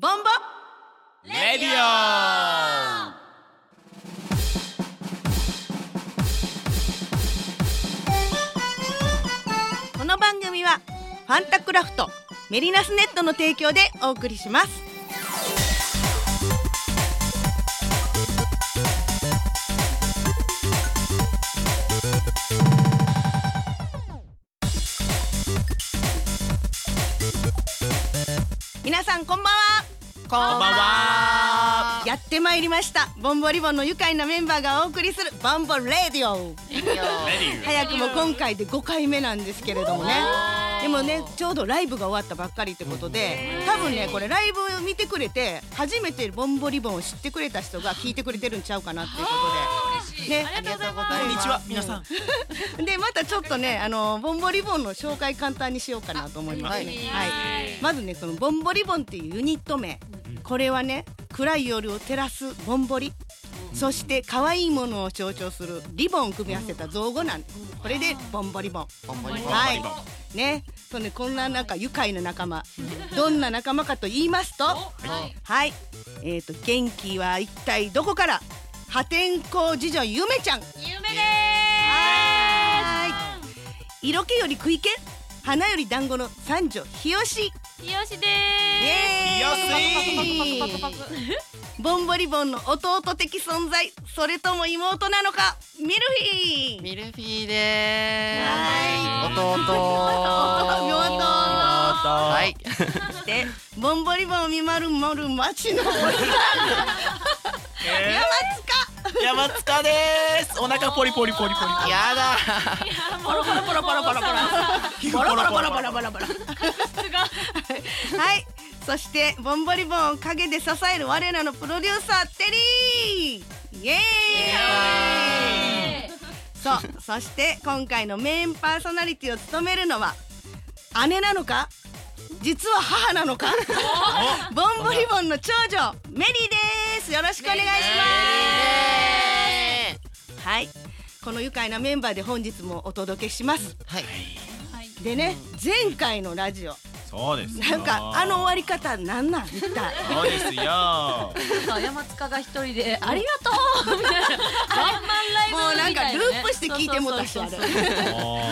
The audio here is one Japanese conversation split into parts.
ボンボレディオ。この番組はファンタクラフトメリナスネットの提供でお送りします。皆さんこんばんはこんばんは。やってまいりました。ボンボリボンの愉快なメンバーがお送りするボンボレディオ。早くも今回で5回目なんですけれどもね。でもねちょうどライブが終わったばっかりってことで多分ねこれライブを見てくれて初めてボンボリボンを知ってくれた人が聞いてくれてるんちゃうかなっていうことで。ね。ありがとうございます。こんにちは皆さん。でまたちょっとねあのボンボリボンの紹介簡単にしようかなと思います。ね、はい、まずねそのボンボリボンっていうユニット名これはね暗い夜を照らすボンボリそして可愛いものを象徴するリボンを組み合わせた造語なんです。これでボンボリボンボンボリボンはい。ね。そうねこんななんか愉快な仲間。どんな仲間かと言いますとはい。えっ、と元気は一体どこから？破天荒次女ゆめちゃん。夢ではーい。色気より食い気？花より団子の三女日吉す。よしでイエーイパクパクパクパクボンボリボンの弟的存在それとも妹なのかミルフィー。ミルフィーではーす。弟。妹はい。そしてボンボリボンを見守る町の山塚。山塚です。お腹ポリポリポリポリ。やだ。ポロポロポロポロポロポロ皮膚ボロボロボロボロボロボロはい。そしてボンボリボンを陰で支える我らのプロデューサーテリー。イエーイ。そう。そして今回のメインパーソナリティを務めるのは姉なのか？実は母なのか？ボンボリボンの長女メリーです。よろしくお願いします。はい。この愉快なメンバーで本日もお届けします。はい。でね前回のラジオ。そうですよ。なんかあの終わり方なんなん一体。そうですよ。さ山塚が一人でありがとう。みたいなワンマンライブもうなんかループして聞いてもたしあれ。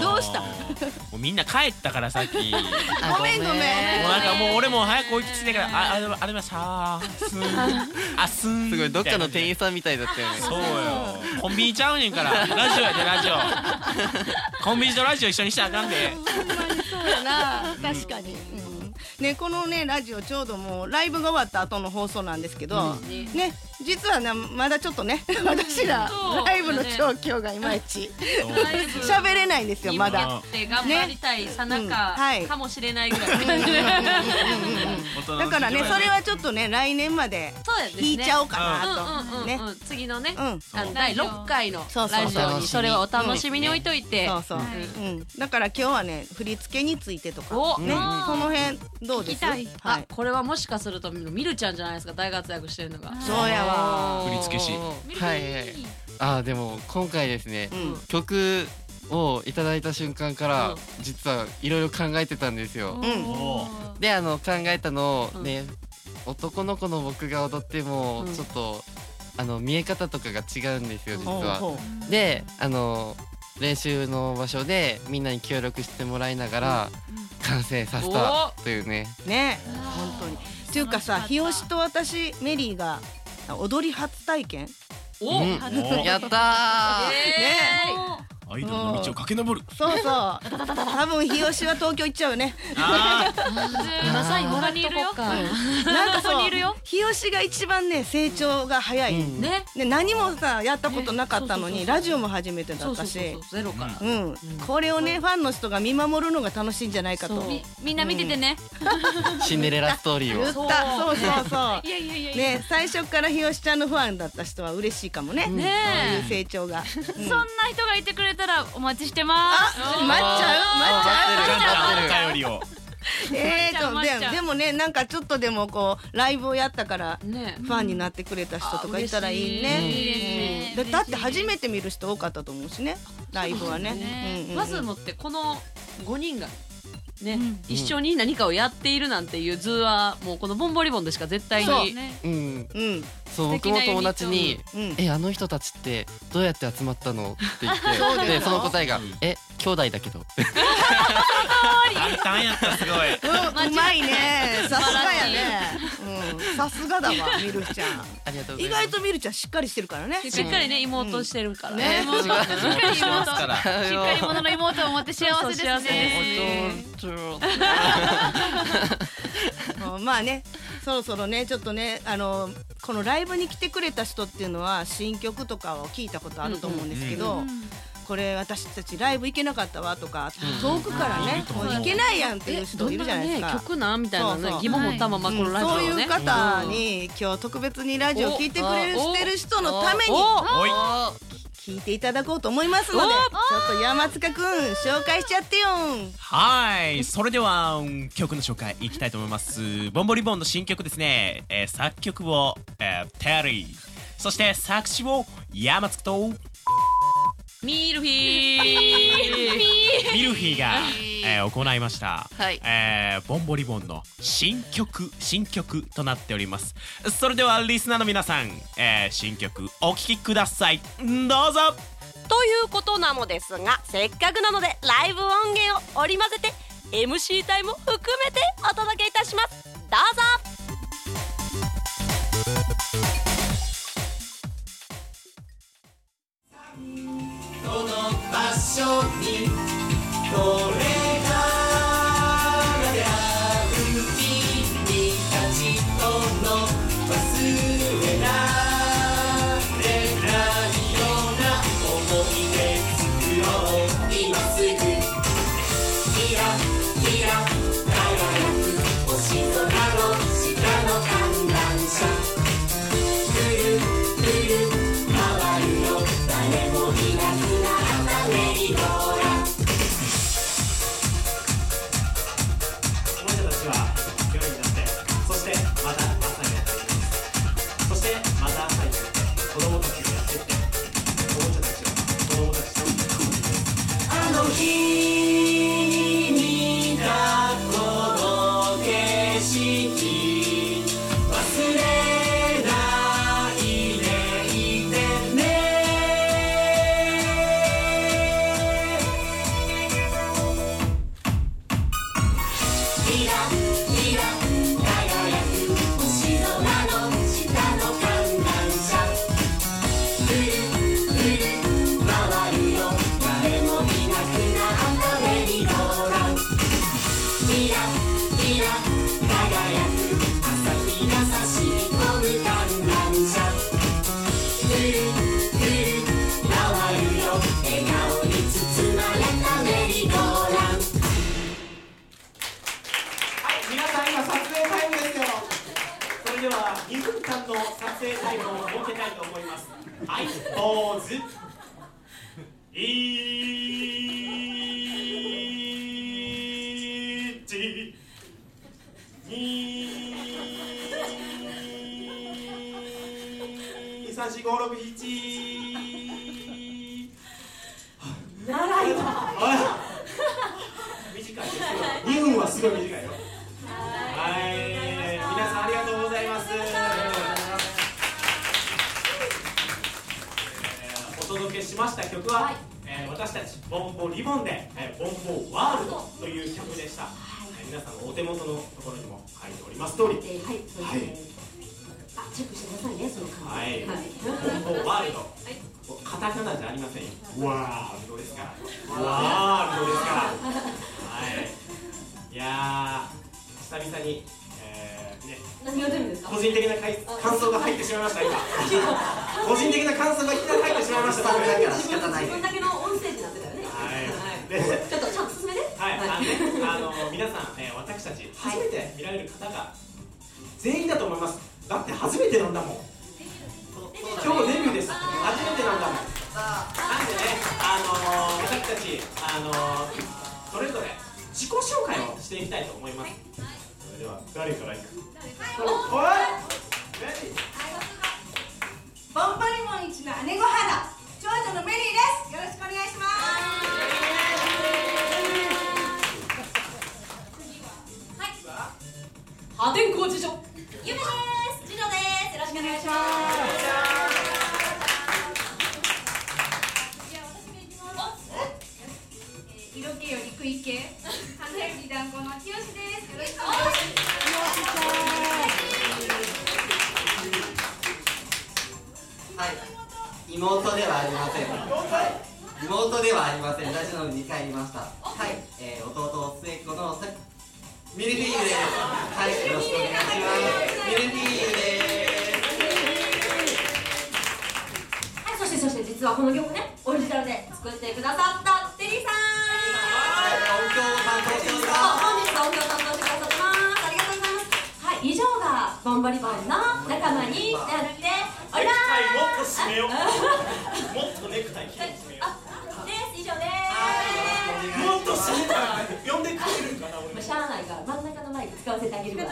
どうした？もうみんな帰ったからさっき。も あごめんごめん。うなんかもう俺も早く追いついてからああれあれはさーすんあすんすごいどっかの店員ささんみたいだったよね。そうよコンビニちゃうねんから。ラジオやでラジオ。コンビニとラジオ一緒にしたらあかんで。ほんまにそうやな。確かに、うんねこのねラジオちょうどもうライブが終わった後の放送なんですけど、ね実はねまだちょっとね私らライブの状況がいまいち喋れないんですよまだ。頑張りたいさなかかもしれないぐらい。だからねそれはちょっとね来年まで引いちゃおうかうんなと、ね次のね第六回のラジオにそれはお楽しみに置いといて。だから今日はね振り付けについてとかお。ね、うんその辺どうです？はい。あこれはもしかするとみるちゃんじゃないですか大活躍してるのが。そうやわ。振付師。はい。はい。あーでも今回ですねう、ん曲をいただいた瞬間からうん。実はいろいろ考えてたんですよ。うん。おであの考えたのうん。をね、男の子の僕が踊ってもうん。ちょっとあの見え方とかが違うんですよ実は。であの練習の場所でみんなに協力してもらいながら完成させたというね。うね。本当に。っていうかさ日吉と私メリーが踊り初体験？お。うん。やったー。えアイドルの道を駆け上る。そうそう。多分日吉は東京行っちゃうよね。あまさに他にいるよなんかそう日吉が一番ね成長が早い、うん。ね。ね、何もさやったことなかったのに、ラジオも初めてだそうったしそうそうそう。ゼロから。うん、これをねファンの人が見守るのが楽しいんじゃないかと。そう。言っみんな見ててね。シンデレラストーリーた。をそうそうそう。いやいやいやいや。ね最初から日吉ちゃんのファンだった人は嬉しいかもね、ねそういう成長が、うん。そんな人がいてくれたらお待ちしてまあす。待っちゃう。待っちゃうえーと待っちゃうででもねなんかちょっとでもこうライブをやったからね。ファンになってくれた人とかいたらいいね。だって初めて見る人多かったと思うしね。ライブはね。まずもってこの5人がね、うん。一緒に何かをやっているなんていう図はもうこのボンボリボンでしか絶対そう。にね。うん。うんそう僕も友達にうん「えあの人たちってどうやって集まったの?」って言ってそうだよでその答えが「え兄弟だけど」簡単やったすごい。うんうまいね。さすがやね。うんさすがだわ ミルちゃん。ありがとうござ意います。外とミルちゃんしっかりしてるからね。しっかりね妹してるから。ね。妹しっかり妹。しっかり者の妹を持って幸せですそうそう幸せねまあねそろそろねちょっとねあのこのライブに来てくれた人っていうのは新曲とかを聞いたことあると思うんですけど、これ私たちライブ行けなかったわとか、遠くからね、もう。行けないやんっていう人いるじゃないですか。曲なんみたいなね疑問持ったままこのラジオそういう方に今日特別にラジオ聞いてくれるおしてる人のために聞いていただこうと思いますのでちょっと山塚くん紹介しちゃってよ。はい。それではうん曲の紹介いきたいと思います。ボンボリボンの新曲ですね、えー作曲を、えーテリーそして作詞を山塚と。ミルフィー。ミルフィーが、えー行いました、はい。えーボンボリボンの新曲新曲となっております。それではリスナーの皆さん、えー新曲お聴きください。どうぞ。ということなのですがせっかくなのでライブ音源を織り交ぜて MC タイム含めてお届けいたします。どうぞ今すぐの撮影タイムを設けたいと思います。はい、ポーズ。一、二、三四五六七。長い。わ。短い。ですよ。2分はすごい。短い、しました曲は、えー私たちボンボリボンで、えーボンボワールドという曲でした。えー皆さんのお手元のところにも書いております通り、はい、そうはいですね。あ、チェックしてくださいね、その感はい、じ。ボンボワールド。カタカナじゃありませんよ。ワールドですから。ワールドですから。はい。いやー、久々に。何が出るんですか？個人的な感想が入ってしまいました今。個人的な感想がいきなり入ってしまいました。僕だから仕方ない自分だけの音声になってたよね。はい。でちょっとちゃんと進めて。はい、あのね、あの皆さん、えー私たち初めて見られる方が全員だと思います。だって初めてなんだもん。今日デビューです。初めてなんだもん。なんでね、あの私たち、あのそれぞれ自己紹介をしていきたいと思います。それでは誰からいく？願いします色気より食い気花焼き団子のきよしですよろしくお願いしますはい、妹ではありません。妹ではありません。私のに帰りました。がボンバリボンの仲間になって。おりますもっと締めようもっとネクタイ着てです以上です。もっと締めたら呼んでくれるかな、も。うしゃあない真ん中のマイク使わせてあげるわ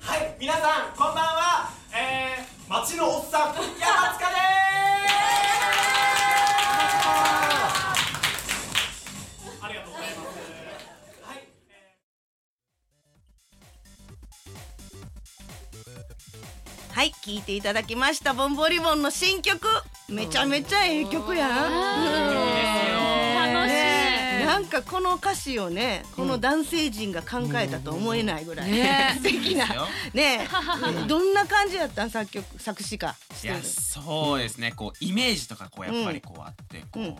はい、皆さん、こんばんは。えー、町のおっさん、山塚です。はい聞いていただきましたボンボリボンの新曲。めちゃめちゃええ曲やん。楽しい。ね。なんかこの歌詞をねこの男性陣が考えたと思えないぐらい、ね。素敵な。ね。えどんな感じやったん作曲作詞家。しいやてるそうですね。こうイメージとかこうやっぱりこうあってこう、うん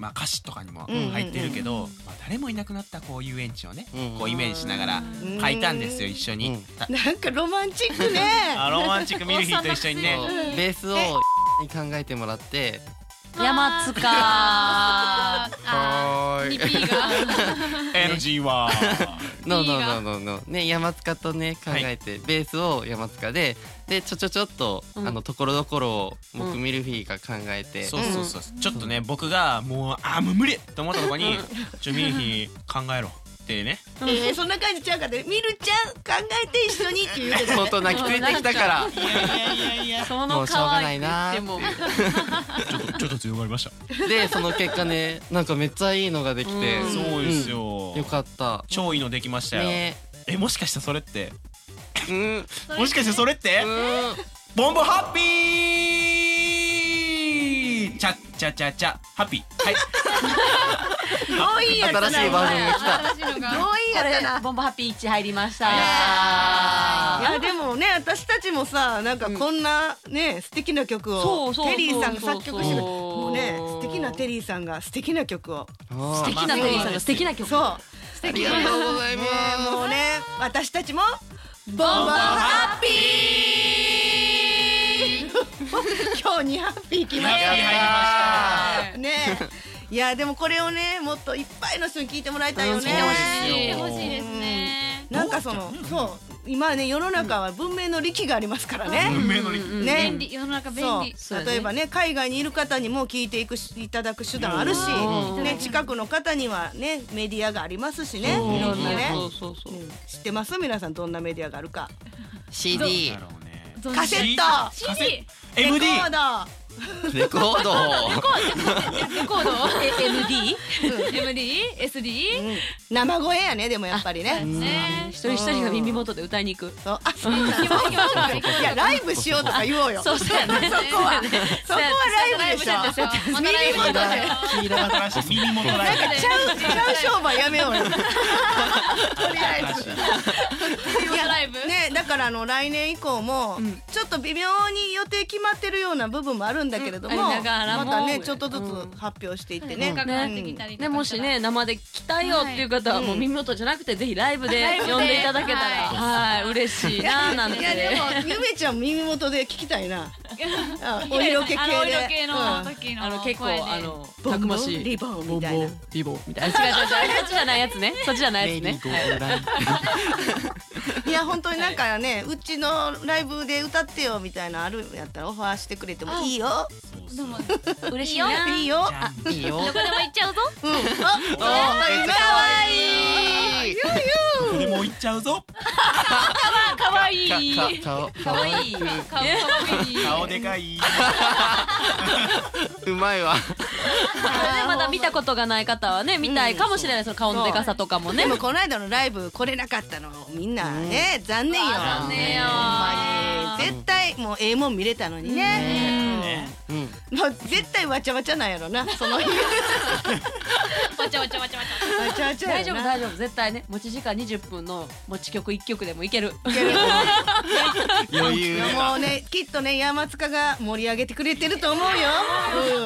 まあ歌詞とかにもうん入ってるけど、まあ、誰もいなくなったこう遊園地をね、うんこうイメージしながら書いたんですよ一緒に、うん。たなんかロマンチックね。あロマンチックミルフィーと一緒にね。ベースをに考えてもらって山塚。はーい。リピーが。NG は ノーノーノーノーノーね山塚とね考はい。えて、ベースを山塚ででちょちょちょっと、うん。あのところどころを僕、うんミルフィーが考えて。そうそうそう、ちょっとね僕がもうあーもう無理と思ったとこに「ちょミルフィー考えろ」ってね。えーそんな感じちゃうかでみるちゃん考えて一緒にって言うてた相当泣きついてきたから。いやいやいやいやそものうしょうが可愛くないな言って。もちょっとちょっと強がりました。でその結果ねなんかめっちゃいいのができて、うん。そうですよ、よかった。超いいのできましたよ、ね。えもしかしてそれって？うん。もしかしてそれって、うん。ボンボハッピーチャッチャチャハッピー。はい。どういいやった。な新しいバージョンが来た。新しいのがどういいやったな。ボンバハッピー1入りました。いやでもね私たちもさなんかこんなね素敵な曲をそうそうそうテリーさんが作曲してもうね素敵なテリーさんが素敵な曲を。素敵なテリーさんが素敵な曲。そう。素敵ありがとうございねます。もうね私たちもボンボンハッピー 今日にハッピー来ました。ね。いやでもこれをねもっといっぱいの人に聞いてもらいたいよね。聞いてほしいですね。なんかそのそう。今ね世の中は文明の利器がありますからね、運命の力ね。便利。世の中便利。例えばね海外にいる方にも聞いていくしいただく手段あるし、うん。ね、近くの方にはねメディアがありますしね。いろんなね。知ってます？皆さんどんなメディアがあるか。CD カセット。CD レコ MD ードレコード。レコード。え MD MD SD うん生声やねでもやっぱりね。ね。一人一人が耳元で歌いに行く。そう。あいやライブしようとか言おうよ。そうそうやね。そこは。そこはライブでしょ。耳元で黄色新しい耳元ライブちゃうちゃう商売やめようよとりあえずいやライブね。だからあの来年以降もちょっと微妙に予定決まってるような部分もあるんだけれども、うんまたねちょっとずつ発表していってね、ね、もしね生で来たいよっていう方はもう耳元じゃなくてぜひライブで呼んでいただけたら。はい。嬉しいななんて。いやでもゆめちゃん耳元で聞きたいな。あお色気系で。あのお色気のうん。時のあの結構あのたくましい。リボンみたいな。リボンみたいな。違う違う違うそっちじゃないやつね。そっちじゃないやつね。いや本当になんかねうちのライブで歌ってよみたいなのあるんやったらオファーしてくれてもいいよでも嬉しいな。いいよ。いいよ。どこでも行っちゃうぞ。うん。あ今かわい。い。これもういっちゃうぞ。かわいい。かか顔かわいい。顔かわいい顔でかいうまいわねまだ見たことがない方はね見たいかもしれないその顔のでかさとかもねでもこの間のライブ来れなかったのみんなね残念よ残念よ絶対もうええもん見れたのにね。うん。うん。もう絶対わちゃわちゃなんやろなその日。わわちゃわちゃわちゃわちゃ。ちゃわちゃ大丈夫大丈夫。絶対ね持ち時間20分の持ち曲1曲でもいける。余裕いやもうねきっとね山塚が盛り上げてくれてると思うよ。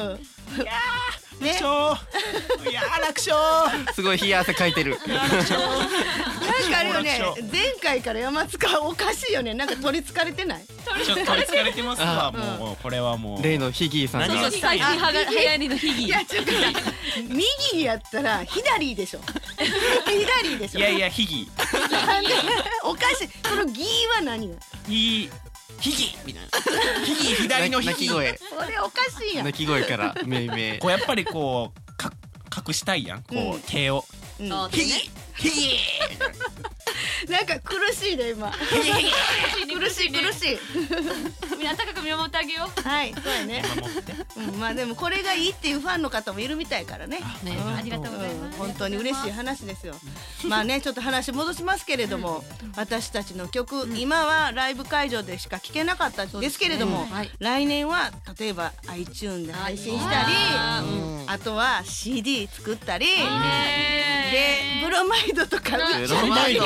うん。ね、楽勝。いやー楽勝。すごい冷や汗かいてる。なんかあれよね前回から山塚おかしいよね。なんか取りつかれてない？ちょっと取りつかれてますわもうこれはもう。例のヒギーさんが。最近はが流行りのヒギいやちょっとさ右やったら左でしょ。左でしょ。いやいやヒギなんでおかしい。このギーは何なのヒギ！ヒギみたいな。ヒギ左のヒギ。鳴き声。それおかしいやん。鳴き声から命名。こうやっぱりこうか隠したいやん。こうん。う手を。うん。あヒギ！ヒギ！な んか苦しいね今。苦しい苦しいみんな高く見守ってあげよはいそうやね。守って。うん、まあでもこれがいいっていうファンの方もいるみたいからね。うねありがとうございます。ん本当に嬉しい話ですよ。まあねちょっと話戻しますけれども、私たちの曲、今はライブ会場でしか聴けなかったんですけれども、来年は例えば iTune で配信したり、あうんあとは CD 作ったり、ねでブロマイドとかブロマイド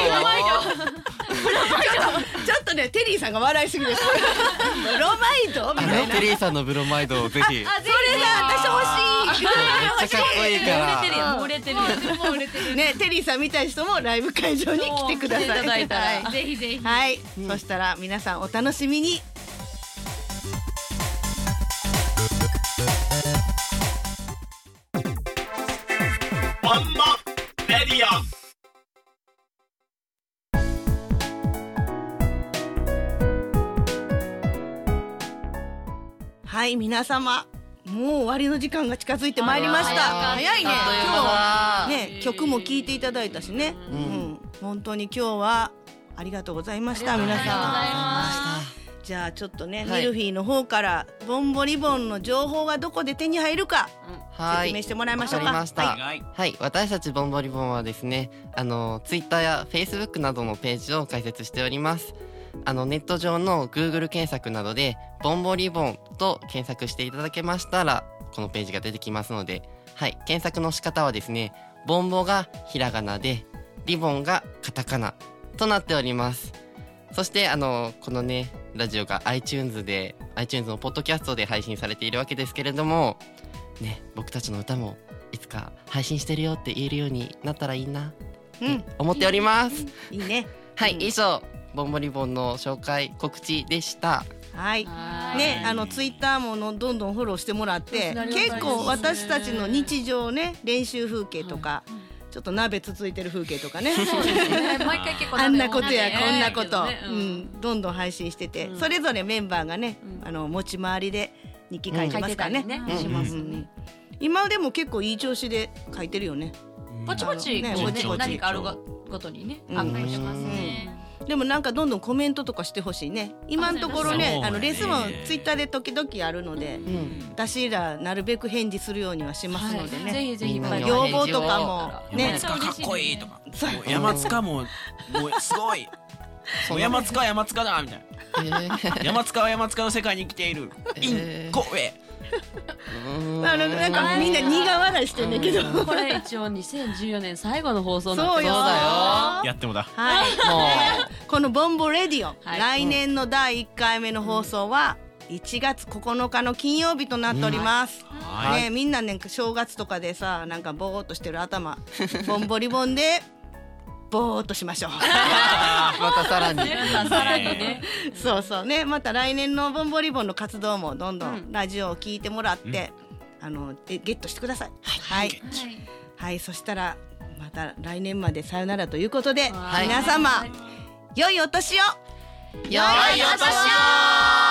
ちょっとねテリーさんが笑いすぎです。ブロマイドみたいな。テリーさんのブロマイドをぜひ。めっそれが私欲しい。ちゃかっこいいから。もう売れてるよ。もう売れてる。ね、テリーさんみたいな人もライブ会場に来てください。いぜひぜひ。はい、そしたら皆さんお楽しみに。ワンマレディオはい、皆様。もう終わりの時間が近づいてまいりました。早早いね。今だ日ね、曲も聴いていただいたしね。ううんん、本当に今日はありがとうございました。皆さん。じゃあちょっとね、はいミルフィーの方からボンボリボンの情報がどこで手に入るかはい説明してもらいましょうか。わかりましたはいはい、私たちボンボリボンはですね、あのツイッターやフェイスブックなどのページを開設しております。あのネット上の Google 検索などでボンボリボンと検索していただけましたらこのページが出てきますので、はい、検索の仕方はですね、ボンボがひらがなで、リボンがカタカナとなっております。そしてあのこのねラジオが iTunes で iTunes のポッドキャストで配信されているわけですけれどもね僕たちの歌もいつか配信してるよって言えるようになったらいいなうん、思っております。いいね。はい、うん以上ボンボリボンの紹介告知でした。はい。はい。ね、あのツイッターものどんどんフォローしてもらって結構私たちの日常ね練習風景とか、ちょっと鍋つついてる風景とかね。そうですね。毎回結構あんなことやこんなこと、ね。うん、どんどん配信してて、うん。それぞれメンバーがね、うん。あの持ち回りで日記書いてますからね,、今でも結構いい調子で書いてるよね。ぼちぼちね何かあるごごとにねうん。アップしてますねでもなんかどんどんコメントとかしてほしいね。今のところねあのレスもねツイッターで時々あるので、うん、私らなるべく返事するようにはしますのでね、ぜひぜひみんなに要望とかもね。山塚かっこいいとか。山塚ももうすごい。山塚は山塚だみたいな。えー山塚は山塚の世界に生きている。イえー。ンコウェうーんあのなんかみんな苦笑いしてんねんけど、これ一応2014年最後の放送なんそうよ。でそうだよ。やってもだ。はい。もこの「ボンボレディオ」はい。来年の第1回目の放送は1月9日の金曜日となっております、はい。ね、みんなね正月とかでさなんかぼーっとしてる頭。ボンボリボンでぼーっとしましょう。う またさらに。さらにね。そうそう。ねまた来年のボンボリボンの活動もどんどうん。んラジオを聞いてもらって、あのえゲットしてください。はい、はい、そしたらまた来年までさよならということで、はい。皆様良いお年を。良いお年を